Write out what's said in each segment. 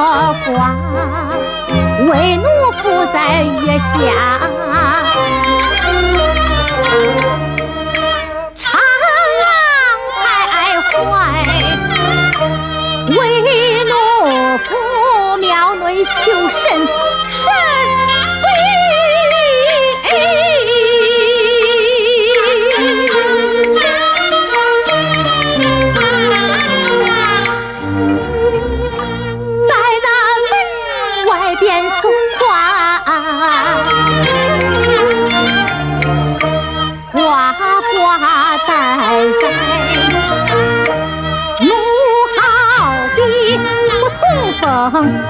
过关，为奴伏在月下，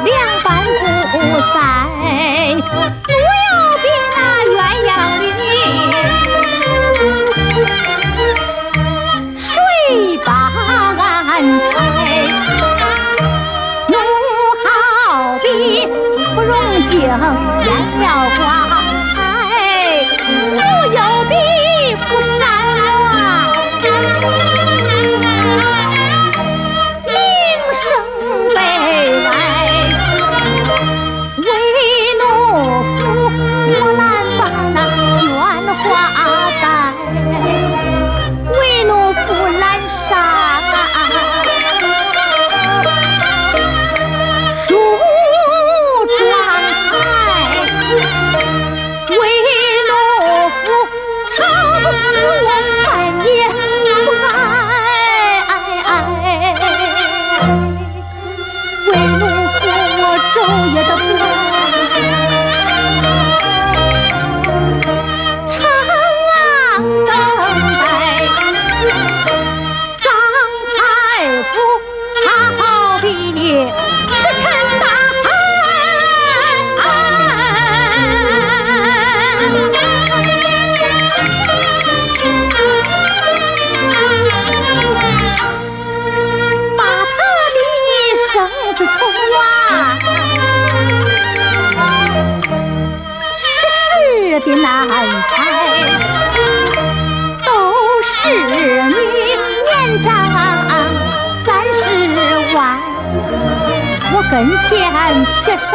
两半不在，不要比那鸳鸯里，水把安拆。奴好比不容镜，艳了光彩，不要比不的难猜，都是女年长三十万，我跟前缺少。